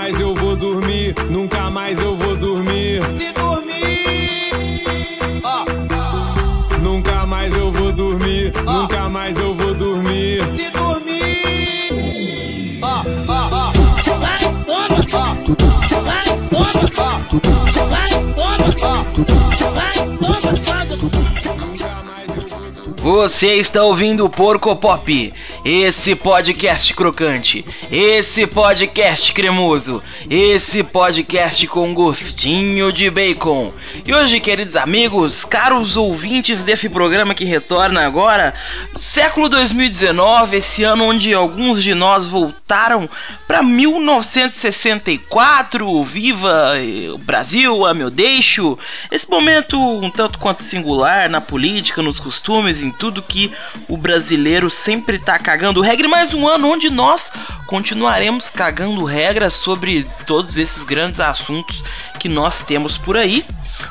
mais eu vou dormir, nunca mais eu vou dormir. Se dormir, ó, Nunca mais eu vou dormir, nunca mais eu vou dormir. se ó, ó, ó, toma, toma, toma, toma, dormir. Você está ouvindo o Porco Pop, esse podcast crocante, esse podcast cremoso, esse podcast com gostinho de bacon. E hoje, queridos amigos, caros ouvintes desse programa que retorna agora, século 2019, esse ano onde alguns de nós voltaram para 1964, viva eh, o Brasil, a meu deixo. Esse momento um tanto quanto singular na política, nos costumes, em tudo que o brasileiro sempre tá cagando regra. Mais um ano onde nós continuaremos cagando regras sobre todos esses grandes assuntos que nós temos por aí.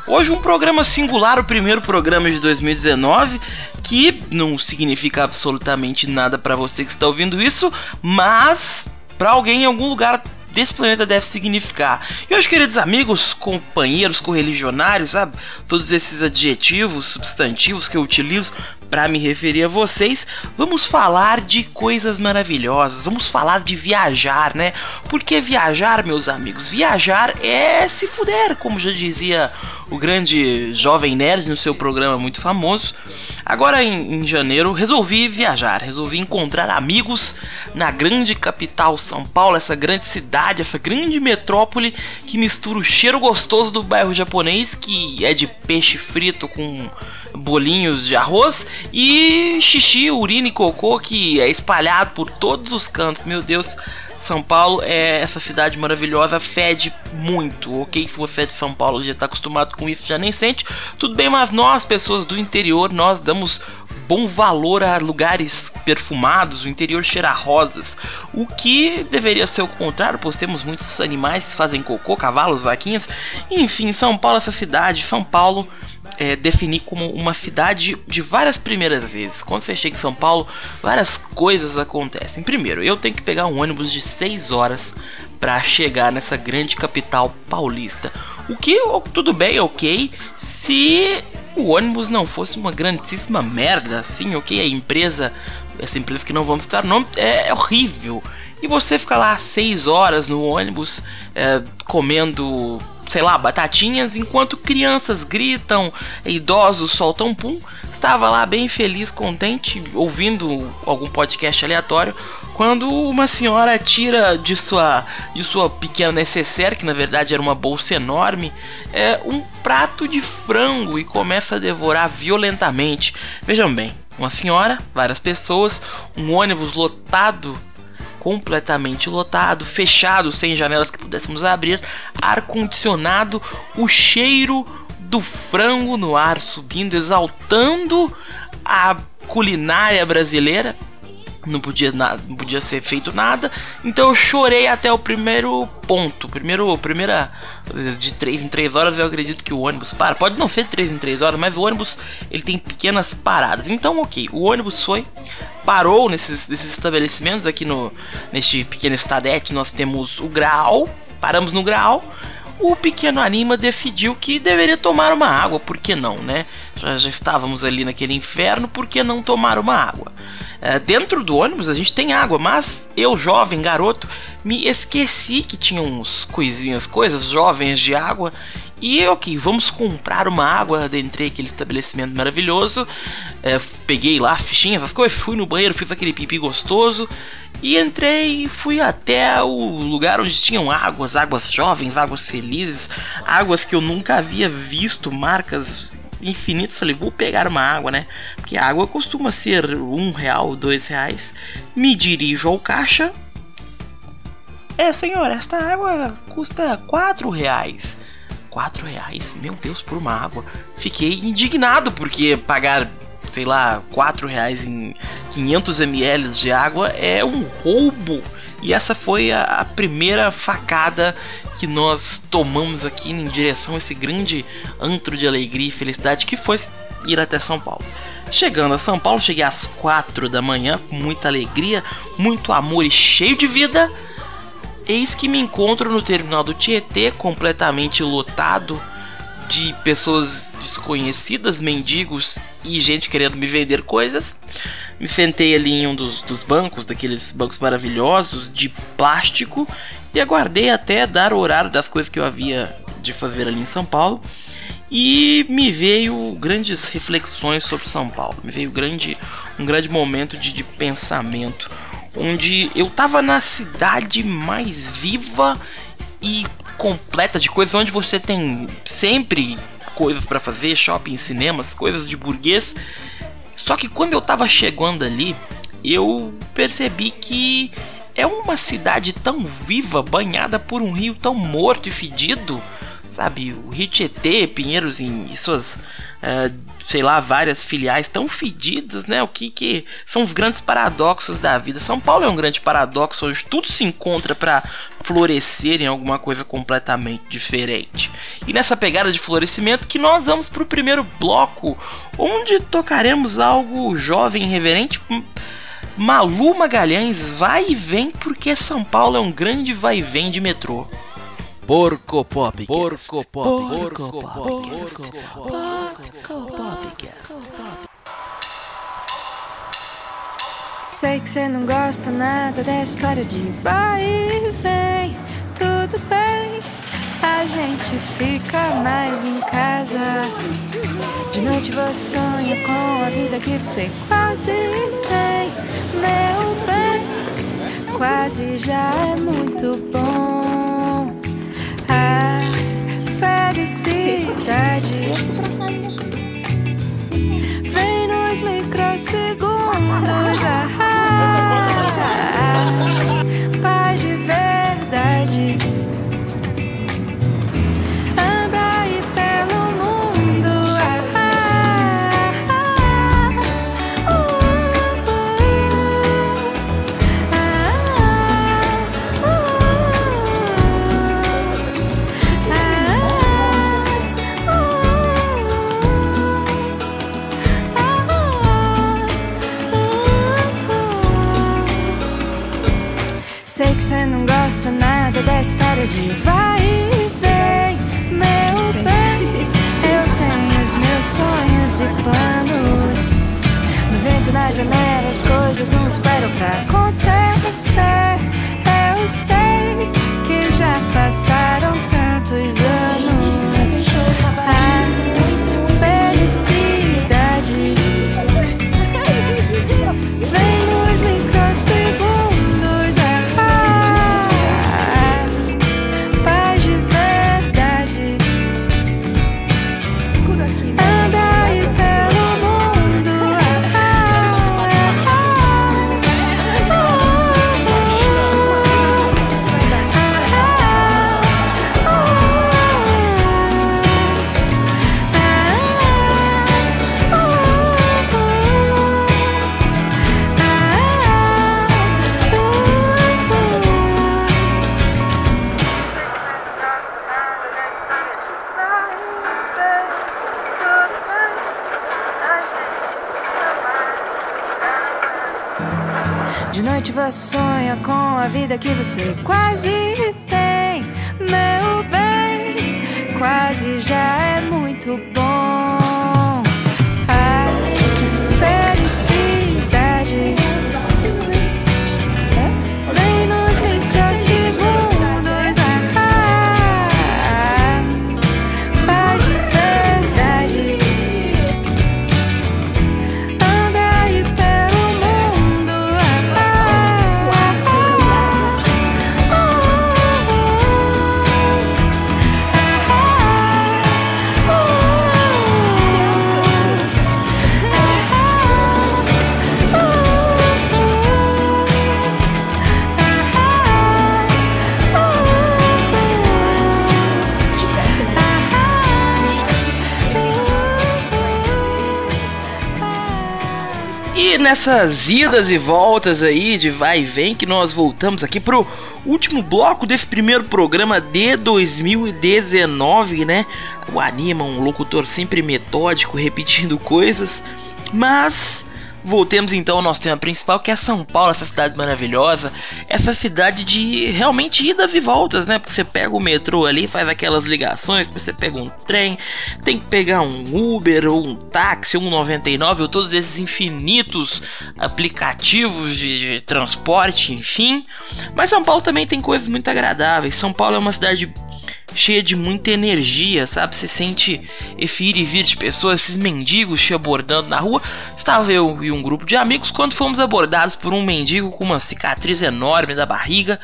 Hoje um programa singular, o primeiro programa de 2019, que não significa absolutamente nada para você que está ouvindo isso, mas para alguém em algum lugar desse planeta deve significar. E hoje, queridos amigos, companheiros, correligionários, sabe? Todos esses adjetivos, substantivos que eu utilizo para me referir a vocês, vamos falar de coisas maravilhosas, vamos falar de viajar, né? Porque viajar, meus amigos, viajar é se fuder, como já dizia o grande jovem nerd no seu programa muito famoso. Agora em, em janeiro resolvi viajar, resolvi encontrar amigos na grande capital São Paulo, essa grande cidade, essa grande metrópole que mistura o cheiro gostoso do bairro japonês, que é de peixe frito com bolinhos de arroz e xixi, urina e cocô que é espalhado por todos os cantos. Meu Deus, São Paulo é essa cidade maravilhosa, fede muito, ok? Se você é de São Paulo já está acostumado com isso, já nem sente. Tudo bem, mas nós, pessoas do interior, nós damos bom valor a lugares perfumados, o interior cheira a rosas, o que deveria ser o contrário, pois temos muitos animais que fazem cocô, cavalos, vaquinhas, enfim, São Paulo, essa cidade, São Paulo é, definir como uma cidade de várias primeiras vezes. Quando você chega em São Paulo, várias coisas acontecem. Primeiro, eu tenho que pegar um ônibus de 6 horas para chegar nessa grande capital paulista. O que tudo bem, ok, se o ônibus não fosse uma grandíssima merda, assim, ok, a empresa, essa empresa que não vamos citar nome, é, é horrível. E você fica lá 6 horas no ônibus é, comendo sei lá, batatinhas, enquanto crianças gritam, idosos soltam pum. Estava lá bem feliz, contente, ouvindo algum podcast aleatório, quando uma senhora tira de sua, de sua pequena necessaire, que na verdade era uma bolsa enorme, é, um prato de frango e começa a devorar violentamente. Vejam bem, uma senhora, várias pessoas, um ônibus lotado completamente lotado, fechado, sem janelas que pudéssemos abrir, ar condicionado, o cheiro do frango no ar subindo, exaltando a culinária brasileira. Não podia, nada, não podia ser feito nada, então eu chorei até o primeiro ponto. Primeiro, primeira de 3 em 3 horas eu acredito que o ônibus para. Pode não ser 3 em 3 horas, mas o ônibus ele tem pequenas paradas. Então, ok, o ônibus foi, parou nesses, nesses estabelecimentos aqui no neste pequeno estadete. Nós temos o Graal, paramos no Graal. O pequeno Anima decidiu que deveria tomar uma água, por que não, né? Já, já estávamos ali naquele inferno, por que não tomar uma água? É, dentro do ônibus a gente tem água, mas eu, jovem, garoto, me esqueci que tinha uns coisinhas, coisas jovens de água. E ok, vamos comprar uma água. Adentrei aquele estabelecimento maravilhoso. É, peguei lá a fichinha, essas coisas, fui no banheiro, fiz aquele pipi gostoso. E entrei e fui até o lugar onde tinham águas, águas jovens, águas felizes, águas que eu nunca havia visto, marcas infinitas. Falei, vou pegar uma água, né? Porque a água costuma ser um real, dois reais. Me dirijo ao caixa. É, senhor, esta água custa quatro reais. Quatro reais? Meu Deus, por uma água. Fiquei indignado porque pagar, sei lá, quatro reais em 500 ml de água é um roubo. E essa foi a, a primeira facada que nós tomamos aqui em direção a esse grande antro de alegria e felicidade que foi ir até São Paulo. Chegando a São Paulo, cheguei às 4 da manhã com muita alegria, muito amor e cheio de vida. Eis que me encontro no terminal do Tietê, completamente lotado de pessoas desconhecidas, mendigos e gente querendo me vender coisas. Me sentei ali em um dos, dos bancos, daqueles bancos maravilhosos de plástico, e aguardei até dar o horário das coisas que eu havia de fazer ali em São Paulo. E me veio grandes reflexões sobre São Paulo. Me veio grande, um grande momento de, de pensamento onde eu tava na cidade mais viva e completa de coisas onde você tem sempre coisas para fazer, shopping, cinemas, coisas de burguês. Só que quando eu tava chegando ali, eu percebi que é uma cidade tão viva, banhada por um rio tão morto e fedido, sabe? O Rio Tietê, Pinheiros em suas uh, sei lá, várias filiais tão fedidas, né? O que que são os grandes paradoxos da vida. São Paulo é um grande paradoxo, onde tudo se encontra para florescer em alguma coisa completamente diferente. E nessa pegada de florescimento que nós vamos para o primeiro bloco, onde tocaremos algo jovem reverente. Malu Magalhães vai e vem porque São Paulo é um grande vai e vem de metrô. Porco Pop. Porco Pop. Porco Pop. Porco Pop. Sei que você não gosta nada dessa história de vai e vem, tudo bem. A gente fica mais em casa. De noite você sonha com a vida que você quase tem, meu bem. Quase já é muito bom felicidade gosta nada dessa história de vai e vem, meu bem. Eu tenho os meus sonhos e planos. No vento na janela, as coisas não esperam pra acontecer. Eu sei que já passaram tantos anos. Sonha com a vida que você quase nessas idas e voltas aí de vai e vem que nós voltamos aqui pro último bloco desse primeiro programa de 2019, né? O Anima, um locutor sempre metódico, repetindo coisas, mas Voltemos então ao nosso tema principal, que é São Paulo, essa cidade maravilhosa, essa cidade de realmente idas e voltas, né? Porque você pega o metrô ali, faz aquelas ligações, você pega um trem, tem que pegar um Uber ou um táxi, um 99 ou todos esses infinitos aplicativos de, de transporte, enfim. Mas São Paulo também tem coisas muito agradáveis. São Paulo é uma cidade cheia de muita energia, sabe? Você sente esse ir e vir de pessoas, esses mendigos te abordando na rua. Estava eu e um grupo de amigos quando fomos abordados por um mendigo com uma cicatriz enorme da barriga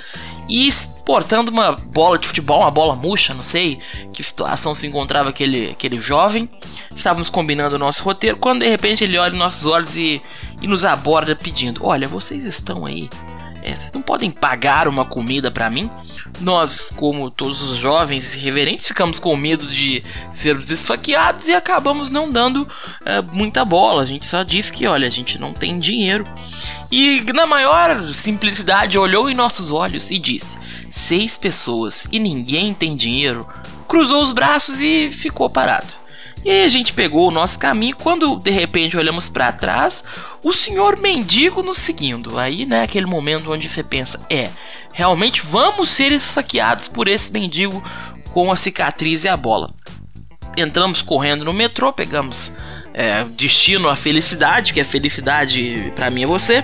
e portando uma bola de futebol, uma bola murcha, não sei que situação se encontrava aquele, aquele jovem. Estávamos combinando o nosso roteiro quando de repente ele olha nos nossos olhos e, e nos aborda pedindo: Olha, vocês estão aí é, vocês não podem pagar uma comida para mim? Nós, como todos os jovens irreverentes, ficamos com medo de sermos esfaqueados e acabamos não dando é, muita bola. A gente só disse que, olha, a gente não tem dinheiro. E na maior simplicidade olhou em nossos olhos e disse: seis pessoas e ninguém tem dinheiro. Cruzou os braços e ficou parado. E aí a gente pegou o nosso caminho. Quando de repente olhamos para trás, o senhor mendigo nos seguindo. Aí, né, aquele momento onde você pensa: é, realmente vamos ser esfaqueados por esse mendigo com a cicatriz e a bola. Entramos correndo no metrô, pegamos é, destino à felicidade, que é felicidade para mim e você,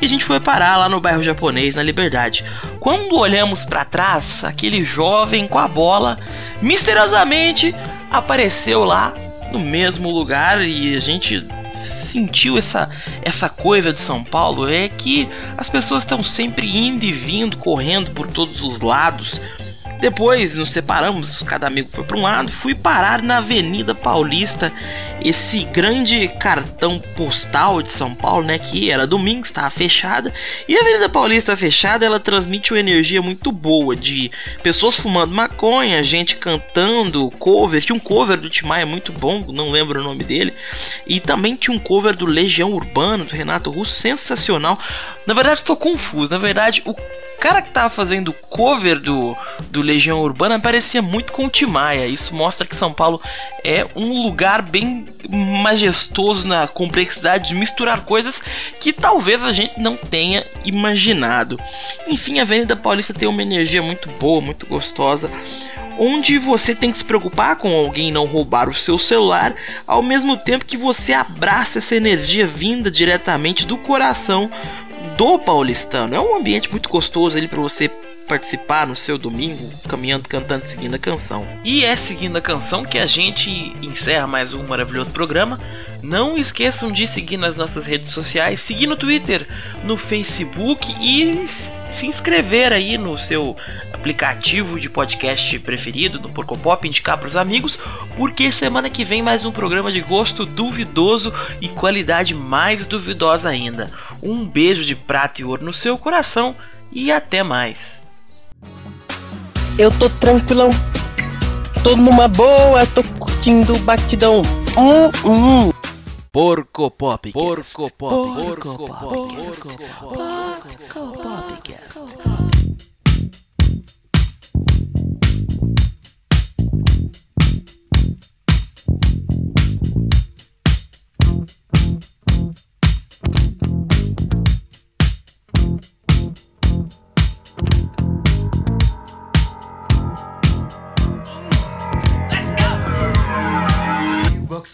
e a gente foi parar lá no bairro japonês, na Liberdade. Quando olhamos para trás, aquele jovem com a bola misteriosamente apareceu lá no mesmo lugar e a gente sentiu essa, essa coisa de São Paulo é que as pessoas estão sempre indo e vindo, correndo por todos os lados. Depois nos separamos, cada amigo foi para um lado, fui parar na Avenida Paulista, esse grande cartão postal de São Paulo, né, que era domingo, estava fechada. E a Avenida Paulista fechada, ela transmite uma energia muito boa de pessoas fumando maconha, gente cantando, cover, tinha um cover do Timaya muito bom, não lembro o nome dele, e também tinha um cover do Legião Urbana do Renato Russo sensacional. Na verdade, estou confuso. Na verdade, o cara que tava fazendo cover do, do Legião Urbana parecia muito com o Timaya. Isso mostra que São Paulo é um lugar bem majestoso na complexidade de misturar coisas que talvez a gente não tenha imaginado. Enfim, a Avenida Paulista tem uma energia muito boa, muito gostosa onde você tem que se preocupar com alguém não roubar o seu celular, ao mesmo tempo que você abraça essa energia vinda diretamente do coração do paulistano. É um ambiente muito gostoso ali para você participar no seu domingo, caminhando, cantando, seguindo a canção. E é seguindo a canção que a gente encerra mais um maravilhoso programa. Não esqueçam de seguir nas nossas redes sociais, seguir no Twitter, no Facebook e se inscrever aí no seu aplicativo de podcast preferido, no Porcopop, indicar para os amigos, porque semana que vem mais um programa de gosto duvidoso e qualidade mais duvidosa ainda. Um beijo de prata e ouro no seu coração e até mais. Eu tô tranquilão, tô numa boa, tô curtindo o batidão. Hum, hum. Porco Pop. Porco Pop. Porco Pop. Porco Popcast. Let's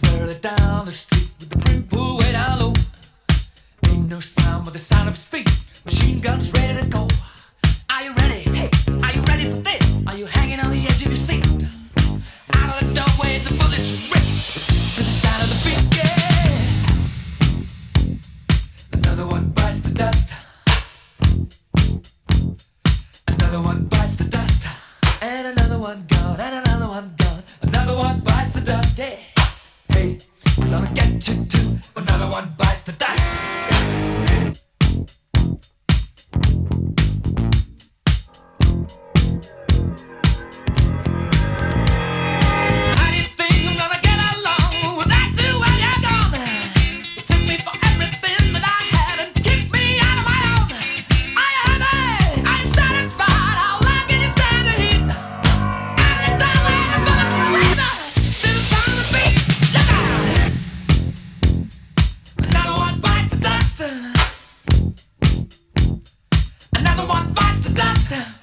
He down the street with the brim pulled way down low. Ain't no sound but the sound of his feet. Machine guns ready to go. One bites the dust. está.